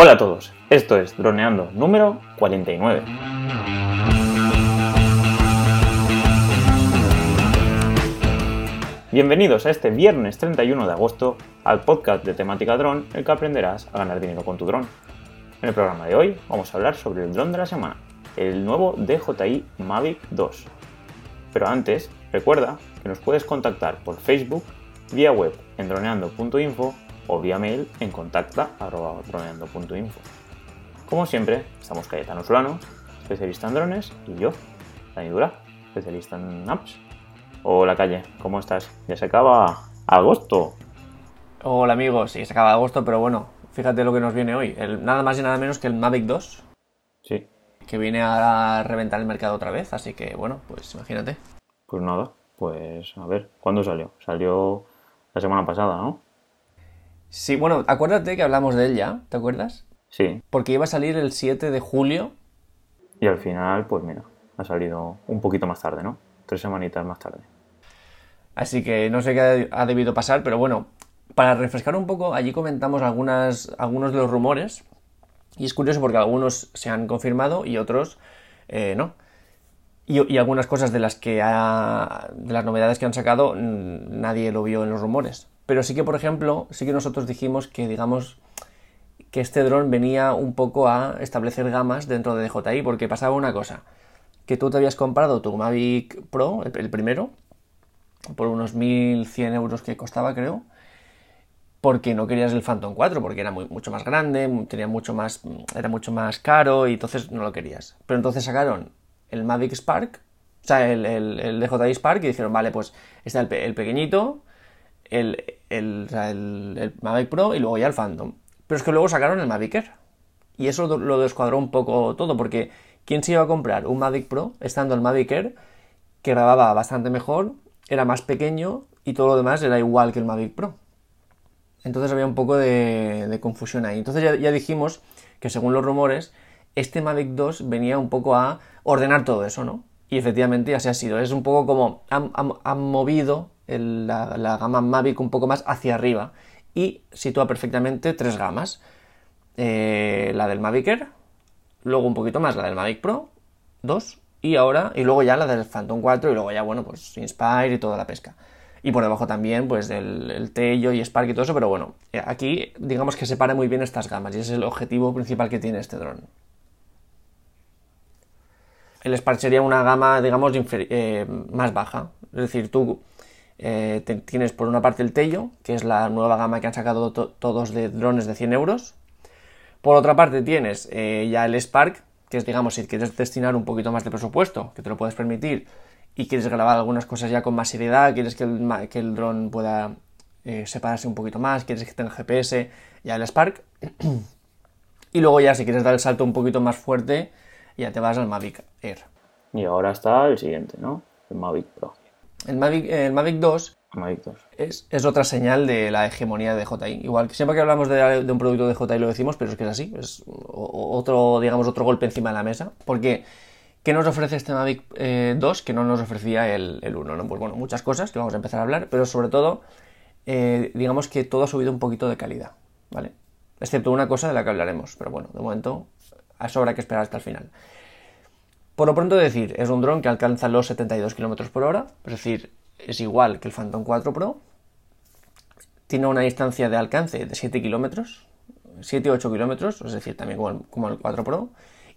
Hola a todos, esto es Droneando número 49. Bienvenidos a este viernes 31 de agosto al podcast de temática dron, el que aprenderás a ganar dinero con tu dron. En el programa de hoy vamos a hablar sobre el dron de la semana, el nuevo DJI Mavic 2. Pero antes, recuerda que nos puedes contactar por Facebook, vía web en droneando.info o vía mail en contacta.droneando.info. Como siempre, estamos Cayetano Solano, especialista en drones, y yo, Dani Dura, especialista en apps. Hola Calle, ¿cómo estás? Ya se acaba agosto. Hola amigos, sí, se acaba agosto, pero bueno, fíjate lo que nos viene hoy. El, nada más y nada menos que el Mavic 2. Sí. Que viene a reventar el mercado otra vez, así que bueno, pues imagínate. Pues nada, pues a ver, ¿cuándo salió? Salió la semana pasada, ¿no? Sí, bueno, acuérdate que hablamos de él ya, ¿te acuerdas? Sí. Porque iba a salir el 7 de julio. Y al final, pues mira, ha salido un poquito más tarde, ¿no? Tres semanitas más tarde. Así que no sé qué ha debido pasar, pero bueno, para refrescar un poco, allí comentamos algunas, algunos de los rumores. Y es curioso porque algunos se han confirmado y otros eh, no. Y, y, algunas cosas de las que ha, de las novedades que han sacado nadie lo vio en los rumores. Pero sí que, por ejemplo, sí que nosotros dijimos que, digamos, que este dron venía un poco a establecer gamas dentro de DJI, porque pasaba una cosa, que tú te habías comprado tu Mavic Pro, el, primero, por unos 1100 euros que costaba, creo, porque no querías el Phantom 4, porque era mucho más grande, tenía mucho más, era mucho más caro y entonces no lo querías. Pero entonces sacaron el Mavic Spark, o sea, el, el, el DJI Spark y dijeron, vale, pues está el, el pequeñito, el, el, el, Mavic Pro y luego ya el Phantom. Pero es que luego sacaron el Mavic Air. Y eso lo descuadró un poco todo, porque ¿quién se iba a comprar un Mavic Pro estando el Mavic Air, que grababa bastante mejor, era más pequeño y todo lo demás era igual que el Mavic Pro? Entonces había un poco de, confusión ahí. Entonces ya, ya, dijimos que según los rumores, este Mavic 2 venía un poco a ordenar todo eso, ¿no? Y efectivamente así ha sido. Es un poco como han, han movido la, gama Mavic un poco más hacia arriba y sitúa perfectamente tres gamas. Eh, la del Mavic Air, luego un poquito más la del Mavic Pro 2 y ahora, y luego ya la del Phantom 4 y luego ya, bueno, pues Inspire y toda la pesca. Y por debajo también, pues el, el Tello y Spark y todo eso, pero bueno, aquí digamos que separa muy bien estas gamas y ese es el objetivo principal que tiene este dron. El Spark sería una gama, digamos, eh, más baja. Es decir, tú eh, tienes por una parte el Tello, que es la nueva gama que han sacado to todos de drones de 100 euros. Por otra parte tienes eh, ya el Spark, que es, digamos, si quieres destinar un poquito más de presupuesto, que te lo puedes permitir, y quieres grabar algunas cosas ya con más seriedad, quieres que el, que el dron pueda eh, separarse un poquito más, quieres que tenga GPS, ya el Spark. y luego ya si quieres dar el salto un poquito más fuerte, ya te vas al Mavic Air. Y ahora está el siguiente, ¿no? El Mavic Pro. El Mavic, el Mavic 2, Mavic 2. Es, es, otra señal de la hegemonía de DJI. Igual que siempre que hablamos de, de, un producto de DJI lo decimos, pero es que es así. Es otro, digamos, otro golpe encima de la mesa. Porque, ¿qué nos ofrece este Mavic eh, 2 que no nos ofrecía el, el 1? ¿no? Pues bueno, muchas cosas que vamos a empezar a hablar, pero sobre todo, eh, digamos que todo ha subido un poquito de calidad, ¿vale? Excepto una cosa de la que hablaremos, pero bueno, de momento, a eso habrá que esperar hasta el final. Por lo pronto decir, es un dron que alcanza los 72 km por hora, es decir, es igual que el Phantom 4 Pro. Tiene una distancia de alcance de 7 km, 7 8 km, es decir, también como el, como el 4 Pro.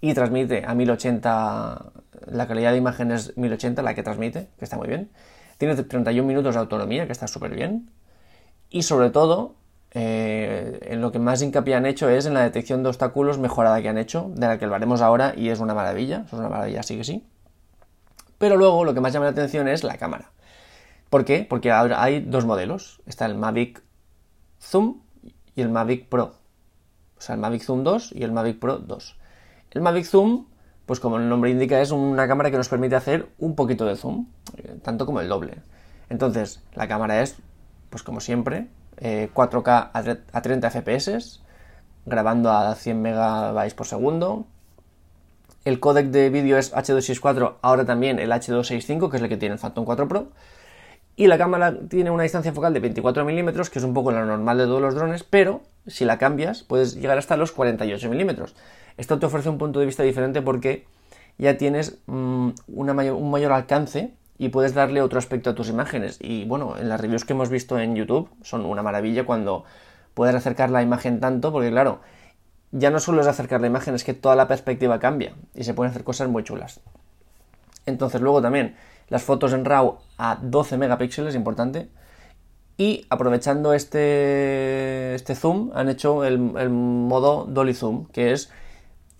Y transmite a 1080, la calidad de imagen es 1080, la que transmite, que está muy bien. Tiene 31 minutos de autonomía, que está súper bien. Y sobre todo, eh, en lo que más hincapié han hecho es en la detección de obstáculos mejorada que han hecho, de la que hablaremos ahora y es una maravilla, es una maravilla, sí que sí. Pero luego lo que más llama la atención es la cámara. ¿Por qué? Porque ahora hay dos modelos, está el Mavic Zoom y el Mavic Pro. O sea, el Mavic Zoom 2 y el Mavic Pro 2. El Mavic Zoom, pues como el nombre indica, es una cámara que nos permite hacer un poquito de zoom, tanto como el doble. Entonces, la cámara es, pues como siempre, eh, 4K a 30 FPS, grabando a 100 MB por segundo. El códec de vídeo es H264, ahora también el H265, que es el que tiene el Phantom 4 Pro. Y la cámara tiene una distancia focal de 24 milímetros, que es un poco la normal de todos los drones, pero si la cambias puedes llegar hasta los 48 milímetros. Esto te ofrece un punto de vista diferente porque ya tienes mm, un mayor alcance y puedes darle otro aspecto a tus imágenes. Y bueno, en las reviews que hemos visto en YouTube son una maravilla cuando puedes acercar la imagen tanto, porque claro, ya no solo es acercar la imagen, es que toda la perspectiva cambia y se pueden hacer cosas muy chulas. Entonces luego también las fotos en RAW a 12 megapíxeles, importante. Y aprovechando este, este zoom, han hecho el, el modo Dolly Zoom, que es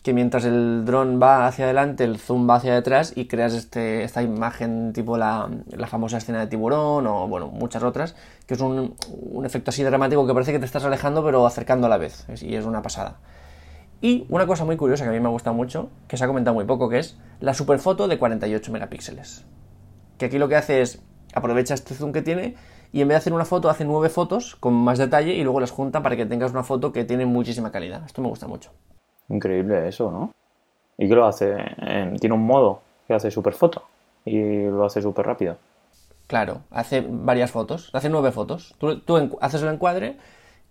que mientras el dron va hacia adelante, el zoom va hacia detrás y creas este, esta imagen tipo la, famosa escena de tiburón o bueno, muchas otras, que es un, efecto así dramático que parece que te estás alejando pero acercando a la vez, y es una pasada. Y una cosa muy curiosa que a mí me ha gustado mucho, que se ha comentado muy poco, que es la superfoto de 48 megapíxeles. Que aquí lo que hace es aprovecha este zoom que tiene y en vez de hacer una foto hace nueve fotos con más detalle y luego las junta para que tengas una foto que tiene muchísima calidad. Esto me gusta mucho. Increíble eso, ¿no? ¿Y qué lo hace? tiene un modo que hace super foto y lo hace súper rápido. Claro, hace varias fotos, hace nueve fotos. Tú, haces el encuadre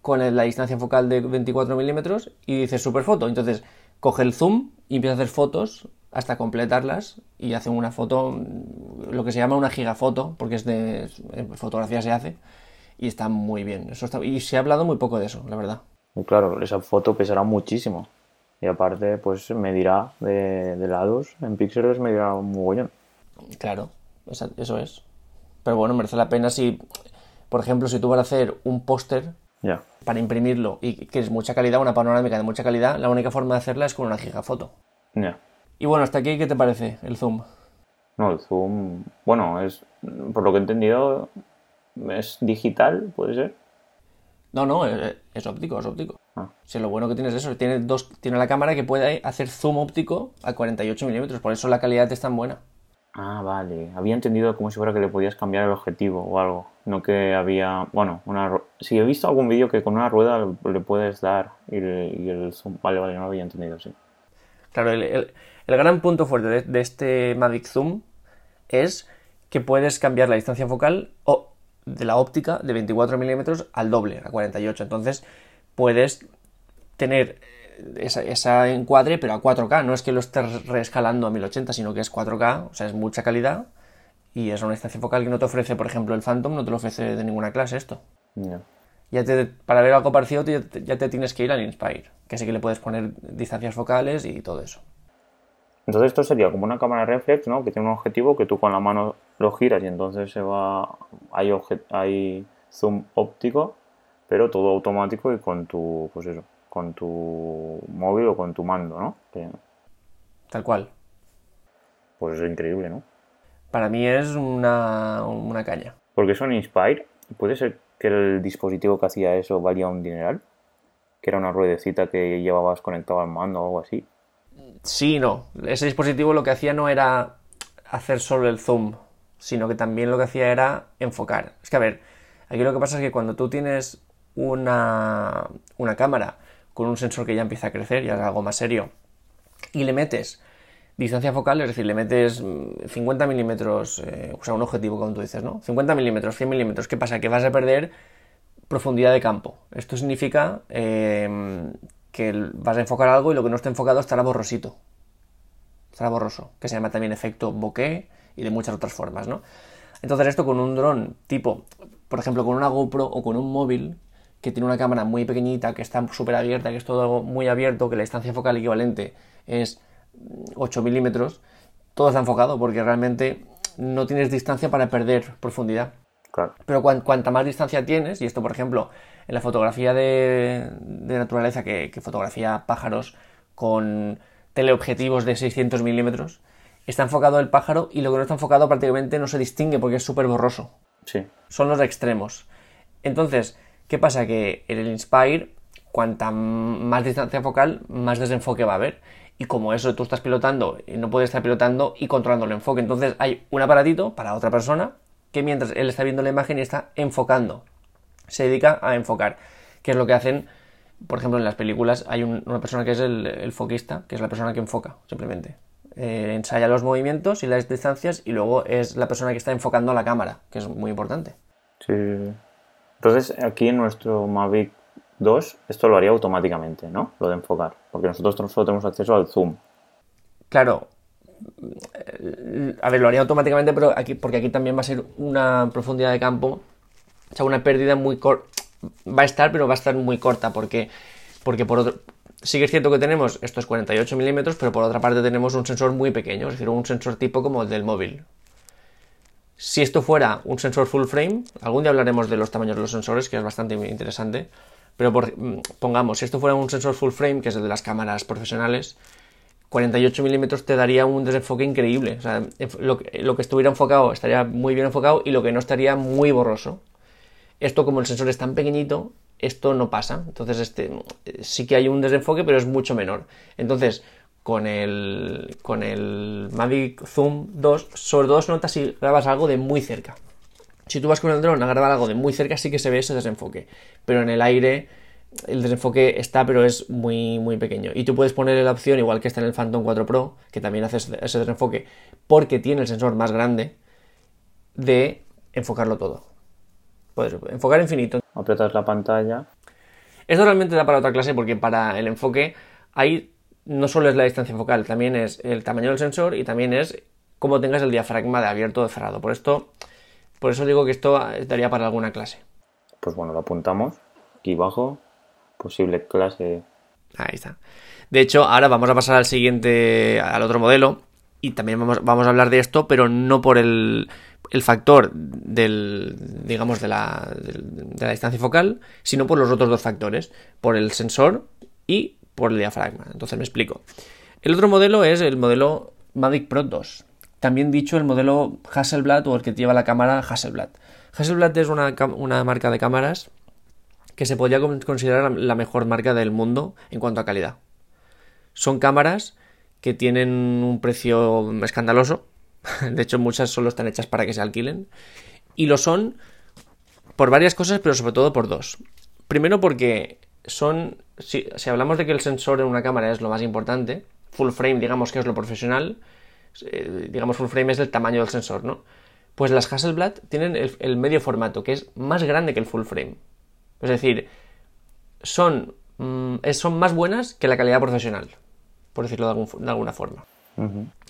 con la distancia focal de 24 milímetros y dices super foto. Entonces coge el zoom y empieza a hacer fotos hasta completarlas y hace una foto, lo que se llama una gigafoto, porque es de fotografía se hace y está muy bien. Eso está, y se ha hablado muy poco de eso, la verdad. Claro, esa foto pesará muchísimo. Y aparte, pues medirá de, de lados, en píxeles medirá un mogollón. Claro, eso es. Pero bueno, merece la pena si, por ejemplo, si tú vas a hacer un póster para imprimirlo y que es mucha calidad, una panorámica de mucha calidad, la única forma de hacerla es con una gigafoto. Ya. Y bueno, hasta aquí, ¿qué te parece el zoom? No, el zoom, bueno, es, por lo que he entendido, es digital, puede ser. No, no, es óptico, es óptico. Ah. Si lo bueno que tienes es eso, tiene, dos, tiene la cámara que puede hacer zoom óptico a 48 milímetros, por eso la calidad es tan buena. Ah, vale. Había entendido como si fuera que le podías cambiar el objetivo o algo. No que había. Bueno, una. Si he visto algún vídeo que con una rueda le puedes dar y, el zoom. Vale, vale, no lo había entendido, sí. Claro, el, gran punto fuerte de, de, este Mavic Zoom es que puedes cambiar la distancia focal o de la óptica de 24 milímetros al doble, a 48. Entonces, puedes tener esa, encuadre, pero a 4K. No es que lo estés reescalando a 1080, sino que es 4K, o sea, es mucha calidad y es una distancia focal que no te ofrece, por ejemplo, el Phantom, no te lo ofrece de ninguna clase esto. Ya te, para ver algo parecido ya te, ya te, tienes que ir al Inspire, que sí que le puedes poner distancias focales y todo eso. Entonces esto sería como una cámara reflex, ¿no? Que tiene un objetivo que tú con la mano lo giras y entonces se va... Hay, hay zoom óptico pero todo automático y con tu, pues eso, con tu móvil o con tu mando, ¿no? Tal cual. Pues es increíble, ¿no? Para mí es una, una caña. Porque son Inspire, ¿puede ser que el dispositivo que hacía eso valía un dineral? Que era una ruedecita que llevabas conectado al mando o algo así. Sí, no. Ese dispositivo lo que hacía no era hacer solo el zoom, sino que también lo que hacía era enfocar. Es que a ver, aquí lo que pasa es que cuando tú tienes una, una cámara con un sensor que ya empieza a crecer, ya es algo más serio, y le metes distancia focal, es decir, le metes 50 mm, milímetros, eh, o sea, un objetivo, como tú dices, ¿no? 50 milímetros, 100 milímetros, ¿qué pasa? Que vas a perder profundidad de campo. Esto significa em, que vas a enfocar algo y lo que no esté enfocado estará borrosito. Estará borroso, que se llama también efecto bokeh y de muchas otras formas, ¿no? Entonces esto con un dron tipo, por ejemplo, con una GoPro o con un móvil, que tiene una cámara muy pequeñita, que está súper abierta, que es todo muy abierto, que la distancia focal equivalente es 8 milímetros, todo está enfocado porque realmente no tienes distancia para perder profundidad. Pero cuanta más distancia tienes, y esto por ejemplo en la fotografía de, naturaleza que, que, fotografía pájaros con teleobjetivos de 600 milímetros, está enfocado el pájaro y lo que no está enfocado prácticamente no se distingue porque es súper borroso. Sí. Son los extremos. Entonces, ¿Qué pasa? Que en el Inspire, cuanta más distancia focal, más desenfoque va a haber. Y como eso tú estás pilotando y no puedes estar pilotando y controlando el enfoque. Entonces hay un aparatito para otra persona que mientras él está viendo la imagen y está enfocando, se dedica a enfocar. Que es lo que hacen, por ejemplo, en las películas hay una persona que es el, foquista, que es la persona que enfoca, simplemente. eh, ensaya los movimientos y las distancias y luego es la persona que está enfocando la cámara, que es muy importante. Sí. Entonces, aquí en nuestro Mavic 2, esto lo haría automáticamente, ¿no? Lo de enfocar, porque nosotros solo tenemos acceso al zoom. Claro. A ver, lo haría automáticamente, pero aquí, porque aquí también va a ser una profundidad de campo, o sea, una pérdida muy corta. Va a estar, pero va a estar muy corta, porque, porque por otro, sí que es cierto que tenemos estos 48 milímetros, pero por otra parte tenemos un sensor muy pequeño, es decir, un sensor tipo como el del móvil. Si esto fuera un sensor full frame, algún día hablaremos de los tamaños de los sensores, que es bastante interesante, pero mm, pongamos, si esto fuera un sensor full frame, que es el de las cámaras profesionales, 48 milímetros te daría un desenfoque increíble. O sea, lo, lo, que estuviera enfocado estaría muy bien enfocado y lo que no estaría muy borroso. Esto como el sensor es tan pequeñito, esto no pasa. Entonces, este, sí que hay un desenfoque, pero es mucho menor. Entonces, con el, con el Mavic Zoom 2, sobre todo se nota si grabas algo de muy cerca. Si tú vas con el dron a grabar algo de muy cerca, sí que se ve ese desenfoque. Pero en el aire, el desenfoque está, pero es muy, muy pequeño. Y tú puedes ponerle la opción, igual que está en el Phantom 4 Pro, que también hace ese desenfoque, porque tiene el sensor más grande, de enfocarlo todo. Puedes enfocar infinito. Apretas la pantalla. Esto realmente da para otra clase porque para el enfoque hay no solo es la distancia focal, también es el tamaño del sensor y también es cómo tengas el diafragma de abierto o de cerrado. Por esto, por eso digo que esto daría para alguna clase. Pues bueno, lo apuntamos aquí abajo, posible clase. Ahí está. De hecho, ahora vamos a pasar al siguiente, al otro modelo y también vamos, vamos a hablar de esto, pero no por el el factor del, digamos, de la, de la distancia focal, sino por los otros dos factores, por el sensor y por el diafragma. Entonces me explico. El otro modelo es el modelo Mavic Pro 2. También dicho el modelo Hasselblad o el que lleva la cámara Hasselblad. Hasselblad es una, una marca de cámaras que se podría considerar la mejor marca del mundo en cuanto a calidad. Son cámaras que tienen un precio escandaloso, De hecho, muchas solo están hechas para que se alquilen. Y lo son por varias cosas, pero sobre todo por dos. Primero porque son, si, hablamos de que el sensor en una cámara es lo más importante, full frame digamos que es lo profesional, eh, digamos full frame es el tamaño del sensor, ¿no? Pues las Hasselblad tienen el, medio formato, que es más grande que el full frame. Es decir, son, mm, son más buenas que la calidad profesional, por decirlo de alguna forma.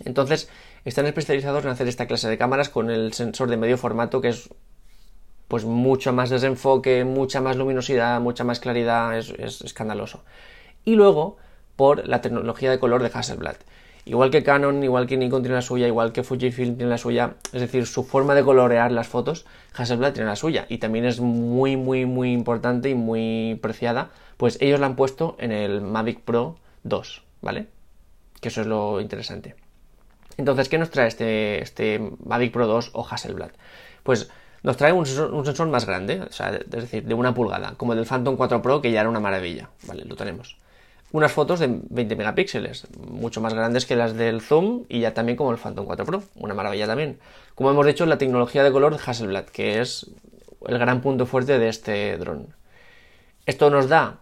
Entonces, están especializados en hacer esta clase de cámaras con el sensor de medio formato que es pues mucho más desenfoque, mucha más luminosidad, mucha más claridad, es, escandaloso. Y luego, por la tecnología de color de Hasselblad. Igual que Canon, igual que Nikon tiene la suya, igual que Fujifilm tiene la suya, es decir, su forma de colorear las fotos, Hasselblad tiene la suya y también es muy, muy, muy importante y muy preciada, pues ellos la han puesto en el Mavic Pro 2, ¿vale? que eso es lo interesante. Entonces, ¿qué nos trae este, este Mavic Pro 2 o Hasselblad? Pues nos trae un sensor, más grande, es decir, de una pulgada, como el del Phantom 4 Pro, que ya era una maravilla, ¿vale? Lo tenemos. Unas fotos de 20 megapíxeles, mucho más grandes que las del Zoom y ya también como el Phantom 4 Pro, una maravilla también. Como hemos dicho, la tecnología de color de Hasselblad, que es el gran punto fuerte de este dron. Esto nos da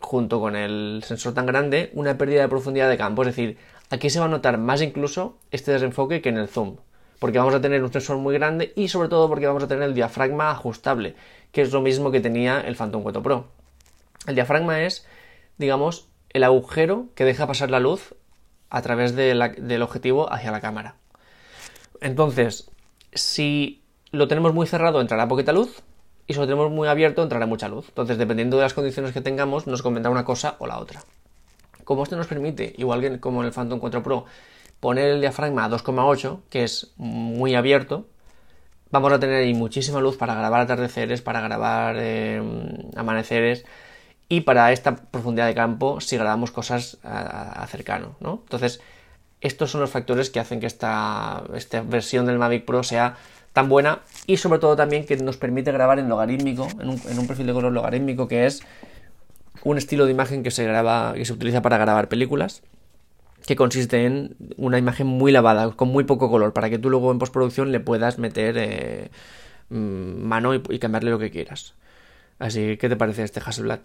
junto con el sensor tan grande, una pérdida de profundidad de campo. Es decir, aquí se va a notar más incluso este desenfoque que en el zoom. Porque vamos a tener un sensor muy grande y sobre todo porque vamos a tener el diafragma ajustable, que es lo mismo que tenía el Phantom 4 Pro. El diafragma es, digamos, el agujero que deja pasar la luz a través del objetivo hacia la cámara. Entonces, si lo tenemos muy cerrado, entrará poquita luz, y si lo tenemos muy abierto entrará mucha luz. Entonces, dependiendo de las condiciones que tengamos, nos comentará una cosa o la otra. Como esto nos permite, igual que como en el Phantom 4 Pro, poner el diafragma a 2,8, que es muy abierto, vamos a tener ahí muchísima luz para grabar atardeceres, para grabar em, amaneceres y para esta profundidad de campo si grabamos cosas a, cercano, ¿no? Entonces, estos son los factores que hacen que esta, esta versión del Mavic Pro sea tan buena y sobre todo también que nos permite grabar en logarítmico, en un, perfil de color logarítmico que es un estilo de imagen que se graba, que se utiliza para grabar películas, que consiste en una imagen muy lavada, con muy poco color, para que tú luego en postproducción le puedas meter eh, mm, mano y, cambiarle lo que quieras. Así, ¿qué te parece este Hasselblad?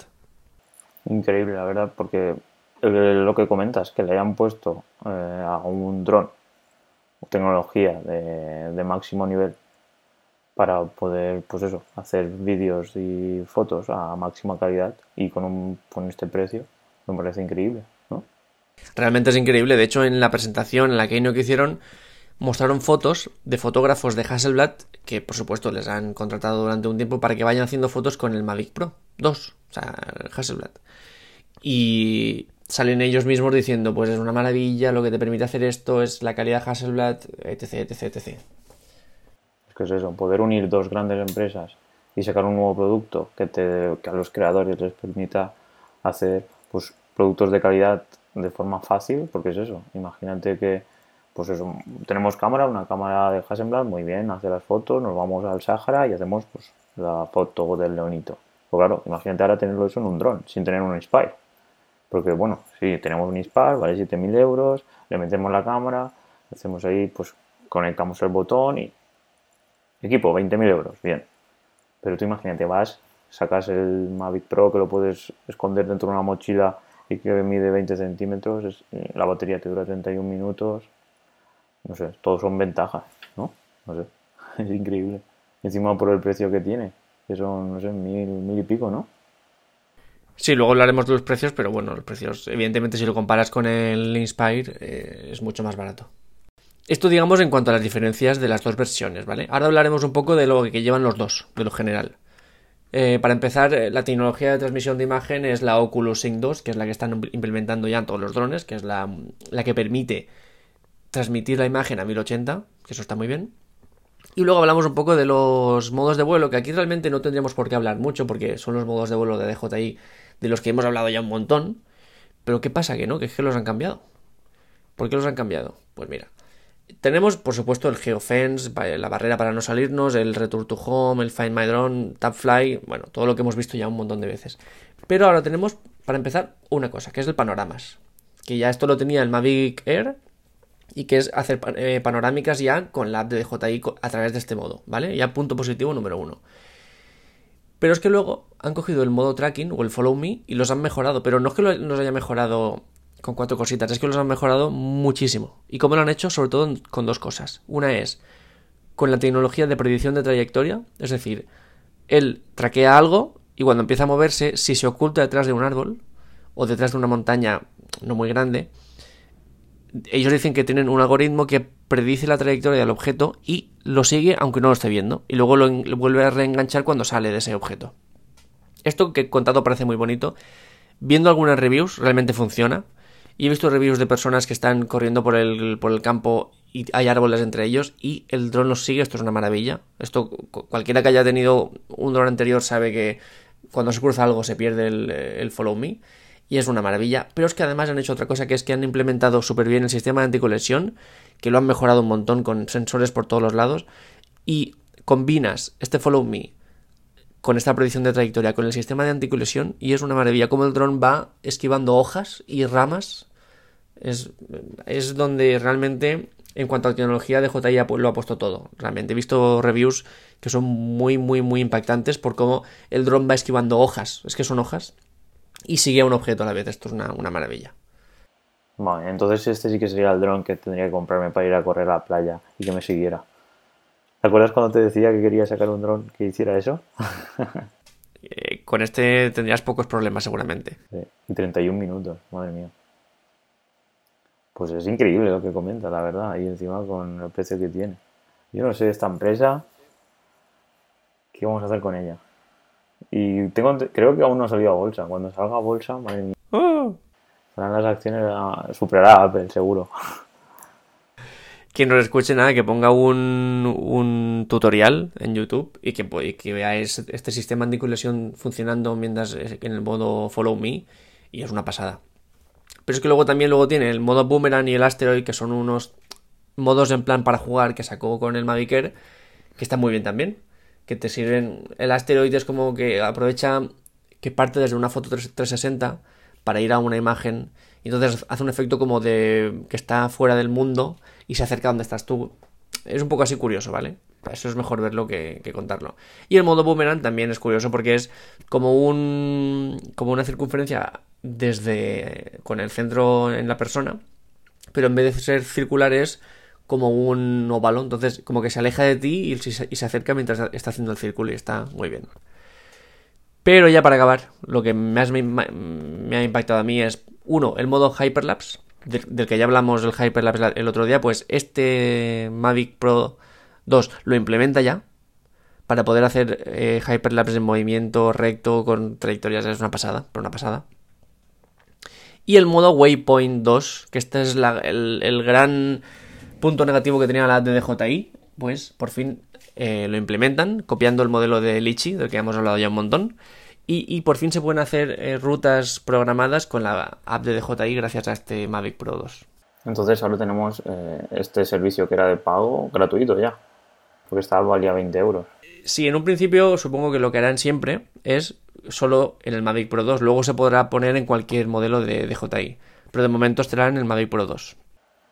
Increíble, la verdad, porque lo que comentas, que le hayan puesto eh, a un dron tecnología de, de, máximo nivel para poder, pues eso, hacer vídeos y fotos a máxima calidad y con, un, con este precio, me parece increíble. Realmente es increíble. De hecho, en la presentación, en la Keynote que hicieron, mostraron fotos de fotógrafos de Hasselblad que, por supuesto, les han contratado durante un tiempo para que vayan haciendo fotos con el Mavic Pro 2, o sea, Hasselblad. Y salen ellos mismos diciendo, pues es una maravilla, lo que te permite hacer esto es la calidad Hasselblad, etc, etc, etc. Es que es eso, poder unir dos grandes empresas y sacar un nuevo producto que, te, que a los creadores les permita hacer pues, productos de calidad de forma fácil, porque es eso, imagínate que pues eso, tenemos cámara, una cámara de Hasselblad, muy bien, hace las fotos, nos vamos al Sahara y hacemos pues la foto del leonito. Pues claro, imagínate ahora tenerlo eso en un dron, sin tener un Inspire. Porque bueno, si tenemos un Inspire, vale 7.000 euros, le metemos la cámara, hacemos ahí, pues conectamos el botón y... Equipo, 20.000 euros, bien. Pero tú imagínate, vas, sacas el Mavic Pro que lo puedes esconder dentro de una mochila y que mide 20 centímetros, la batería te dura 31 minutos, no sé, todos son ventajas, ¿no? No sé, es increíble. Encima por el precio que tiene, que son, no sé, mil, mil y pico, ¿no? Sí, luego hablaremos de los precios, pero bueno, los precios, evidentemente, si lo comparas con el Inspire, eh, es mucho más barato. Esto, digamos, en cuanto a las diferencias de las dos versiones, ¿vale? Ahora hablaremos un poco de lo que llevan los dos, de lo general. Eh, para empezar, eh, la tecnología de transmisión de imagen es la Oculus Sync 2, que es la que están implementando ya en todos los drones, que es la, la que permite transmitir la imagen a 1080, que eso está muy bien. Y luego hablamos un poco de los modos de vuelo, que aquí realmente no tendríamos por qué hablar mucho, porque son los modos de vuelo de DJI de los que hemos hablado ya un montón. Pero ¿qué pasa? Que no, que es que los han cambiado. ¿Por qué los han cambiado? Pues mira, tenemos por supuesto el Geofence, la barrera para no salirnos, el Return to Home, el Find My Drone, Tapfly, bueno, todo lo que hemos visto ya un montón de veces. Pero ahora tenemos, para empezar, una cosa, que es el panoramas. Que ya esto lo tenía el Mavic Air, y que es hacer eh, panorámicas ya con la app de DJI a través de este modo, ¿vale? Ya punto positivo número uno. Pero es que luego han cogido el modo tracking o el follow me y los han mejorado, pero no es que los haya mejorado con cuatro cositas, es que los han mejorado muchísimo. ¿Y cómo lo han hecho? Sobre todo con dos cosas. Una es con la tecnología de predicción de trayectoria, es decir, él traquea algo y cuando empieza a moverse, si se oculta detrás de un árbol o detrás de una montaña no muy grande, ellos dicen que tienen un algoritmo que predice la trayectoria del objeto y lo sigue aunque no lo esté viendo. Y luego lo, vuelve a reenganchar cuando sale de ese objeto. Esto que contado parece muy bonito. Viendo algunas reviews, realmente funciona. Y he visto reviews de personas que están corriendo por el, por el campo y hay árboles entre ellos y el dron los sigue. Esto es una maravilla. Esto cualquiera que haya tenido un dron anterior sabe que cuando se cruza algo se pierde el, follow me y es una maravilla. Pero es que además han hecho otra cosa que es que han implementado súper bien el sistema de anticolesión, que lo han mejorado un montón con sensores por todos los lados y combinas este follow me con esta predicción de trayectoria con el sistema de anticolesión y es una maravilla como el dron va esquivando hojas y ramas. Es, es donde realmente en cuanto a tecnología DJI lo ha puesto todo. Realmente he visto reviews que son muy, muy, muy impactantes por cómo el dron va esquivando hojas. Es que son hojas y sigue a un objeto a la vez. Esto es una, maravilla. Vale, entonces este sí que sería el dron que tendría que comprarme para ir a correr a la playa y que me siguiera. ¿Te acuerdas cuando te decía que quería sacar un dron que hiciera eso? Eh, con este tendrías pocos problemas seguramente. Sí, 31 minutos, madre mía. Pues es increíble lo que comenta, la verdad, y encima con el precio que tiene. Yo no sé, esta empresa, ¿qué vamos a hacer con ella? Y tengo, creo que aún no ha salido a bolsa. Cuando salga a bolsa, madre mía. ¡Oh! las acciones, a, superará a Apple, seguro. Quien no le escuche nada, que ponga un, un tutorial en YouTube y que, y que veáis este sistema anticolesión funcionando mientras en el modo Follow Me y es una pasada. Pero es que luego también luego tiene el modo Boomerang y el Asteroid, que son unos modos en plan para jugar que sacó con el Mavic que están muy bien también que te sirven. El asteroide es como que aprovecha que parte desde una foto 360 para ir a una imagen. Y entonces hace un efecto como de que está fuera del mundo y se acerca donde estás tú. Es un poco así curioso, ¿vale? Eso es mejor verlo que, contarlo. Y el modo boomerang también es curioso porque es como un como una circunferencia desde con el centro en la persona, pero en vez de ser circular es como un óvalo, entonces como que se aleja de ti y se, y se acerca mientras está haciendo el círculo y está muy bien. Pero ya para acabar, lo que más me, me ha impactado a mí es, uno, el modo Hyperlapse, del, del, que ya hablamos del Hyperlapse el otro día, pues este Mavic Pro 2 lo implementa ya para poder hacer eh, Hyperlapse en movimiento recto con trayectorias, es una pasada, pero una pasada. Y el modo Waypoint 2, que este es el, el, gran punto negativo que tenía la de DJI, pues por fin eh, lo implementan, copiando el modelo de Litchi, del que hemos hablado ya un montón. Y, y por fin se pueden hacer eh, rutas programadas con la app de DJI gracias a este Mavic Pro 2. Entonces ahora tenemos eh, este servicio que era de pago gratuito ya, porque estaba valía 20 euros. Sí, en un principio supongo que lo que harán siempre es solo en el Mavic Pro 2, luego se podrá poner en cualquier modelo de DJI, pero de momento estará en el Mavic Pro 2.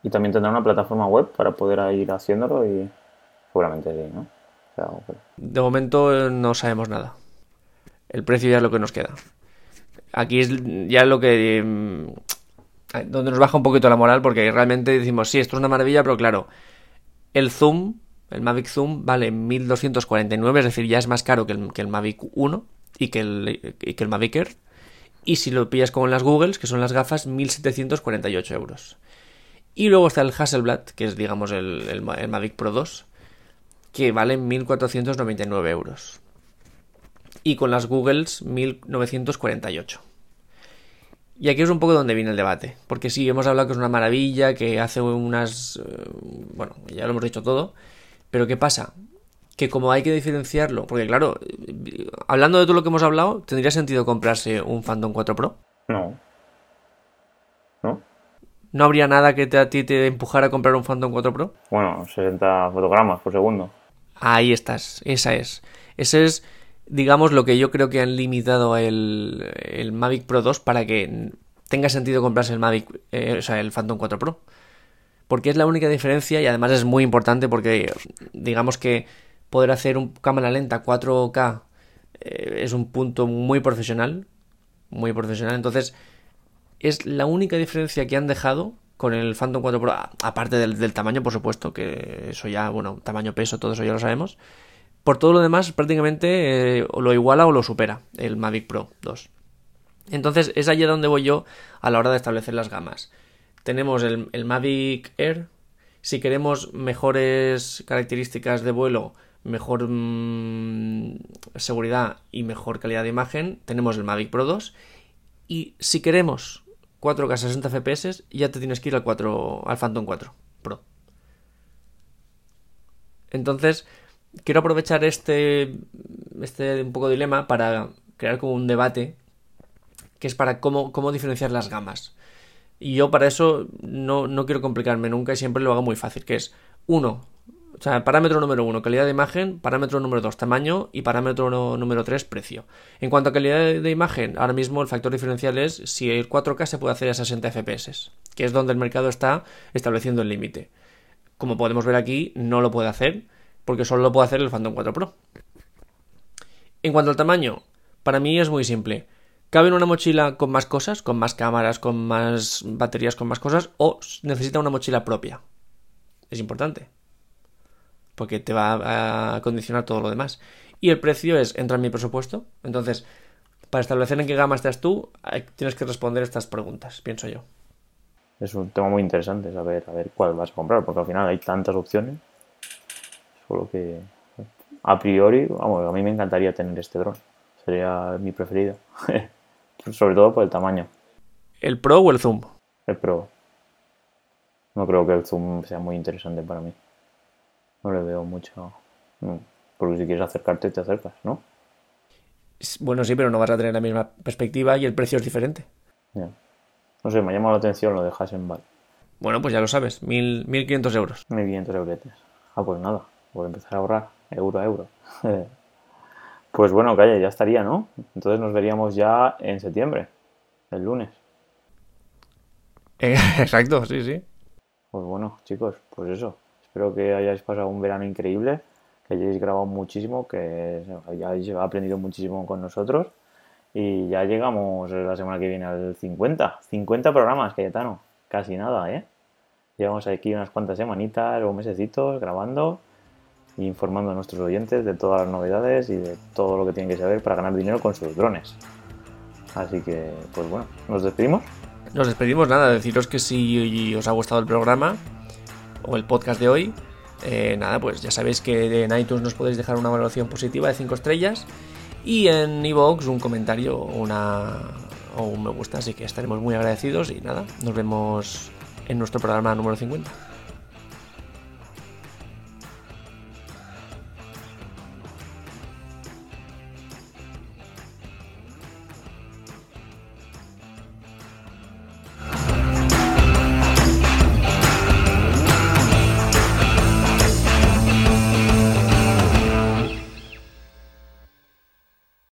Y también tendrá una plataforma web para poder ir haciéndolo y seguramente sí, ¿no? O sea, okay. De momento no sabemos nada. El precio ya es lo que nos queda. Aquí es ya lo que... donde nos baja un poquito la moral porque realmente decimos, sí, esto es una maravilla, pero claro, el zoom, el Mavic Zoom vale 1249, es decir, ya es más caro que el, que el Mavic 1 y que el, y que el Mavic Air. Y si lo pillas con las Googles, que son las gafas, 1748 euros. Y luego está el Hasselblad, que es, digamos, el, el, Mavic Pro 2, que vale 1499 euros y con las Googles 1948. Y aquí es un poco donde viene el debate, porque sí, hemos hablado que es una maravilla, que hace unas... bueno, ya lo hemos dicho todo, pero ¿qué pasa? Que como hay que diferenciarlo, porque claro, hablando de todo lo que hemos hablado, ¿tendría sentido comprarse un Phantom 4 Pro? No. ¿No? ¿No habría nada que te, a ti te empujara a comprar un Phantom 4 Pro? Bueno, 60 fotogramas por segundo. Ahí estás, esa es. Ese es digamos, lo que yo creo que han limitado el, el Mavic Pro 2 para que tenga sentido comprarse el Mavic, eh, o sea, el Phantom 4 Pro. Porque es la única diferencia y además es muy importante porque, digamos que poder hacer un cámara lenta 4K eh, es un punto muy profesional, muy profesional. Entonces, es la única diferencia que han dejado con el Phantom 4 Pro, aparte del, tamaño, por supuesto, que eso ya, bueno, tamaño, peso, todo eso ya lo sabemos por todo lo demás, prácticamente eh, lo iguala o lo supera el Mavic Pro 2. Entonces, es allí donde voy yo a la hora de establecer las gamas. Tenemos el, el Mavic Air. Si queremos mejores características de vuelo, mejor mmm, seguridad y mejor calidad de imagen, tenemos el Mavic Pro 2. Y si queremos 4K 60 FPS, ya te tienes que ir al, 4, al Phantom 4 Pro. Entonces, quiero aprovechar este, este un poco dilema para crear como un debate que es para cómo, cómo diferenciar las gamas. Y yo para eso no, no, quiero complicarme nunca y siempre lo hago muy fácil, que es uno, o sea, parámetro número uno, calidad de imagen, parámetro número dos, tamaño y parámetro número tres, precio. En cuanto a calidad de, de, imagen, ahora mismo el factor diferencial es si el 4K se puede hacer a 60 FPS, que es donde el mercado está estableciendo el límite. Como podemos ver aquí, no lo puede hacer porque solo lo puede hacer el Phantom 4 Pro. En cuanto al tamaño, para mí es muy simple. ¿Cabe en una mochila con más cosas, con más cámaras, con más baterías, con más cosas? ¿O necesita una mochila propia? Es importante. Porque te va a condicionar todo lo demás. Y el precio es, entra en mi presupuesto. Entonces, para establecer en qué gama estás tú, tienes que responder estas preguntas, pienso yo. Es un tema muy interesante saber a ver cuál vas a comprar, porque al final hay tantas opciones Solo que a priori, vamos, a mí me encantaría tener este dron. Sería mi preferido. Sobre todo por el tamaño. ¿El Pro o el Zoom? El Pro. No creo que el Zoom sea muy interesante para mí. No le veo mucho. Porque si quieres acercarte, te acercas, ¿no? Bueno, sí, pero no vas a tener la misma perspectiva y el precio es diferente. Yeah. No sé, me ha llamado la atención lo de Hasselblad. Bueno, pues ya lo sabes, mil, 1.500 euros. 1.500 euros. Ah, pues nada por empezar a ahorrar euro a euro. pues bueno, calle, ya estaría, ¿no? Entonces nos veríamos ya en septiembre, el lunes. Exacto, sí, sí. Pues bueno, chicos, pues eso. Espero que hayáis pasado un verano increíble, que hayáis grabado muchísimo, que hayáis aprendido muchísimo con nosotros. Y ya llegamos la semana que viene al 50. 50 programas, Cayetano. Casi nada, ¿eh? Llevamos aquí unas cuantas semanitas o mesecitos grabando informando a nuestros oyentes de todas las novedades y de todo lo que tienen que saber para ganar dinero con sus drones. Así que, pues bueno, nos despedimos. Nos despedimos, nada, deciros que si os ha gustado el programa o el podcast de hoy, eh, nada, pues ya sabéis que en iTunes nos podéis dejar una valoración positiva de 5 estrellas y en iVoox un comentario una, o un me gusta, así que estaremos muy agradecidos y nada, nos vemos en nuestro programa número 50.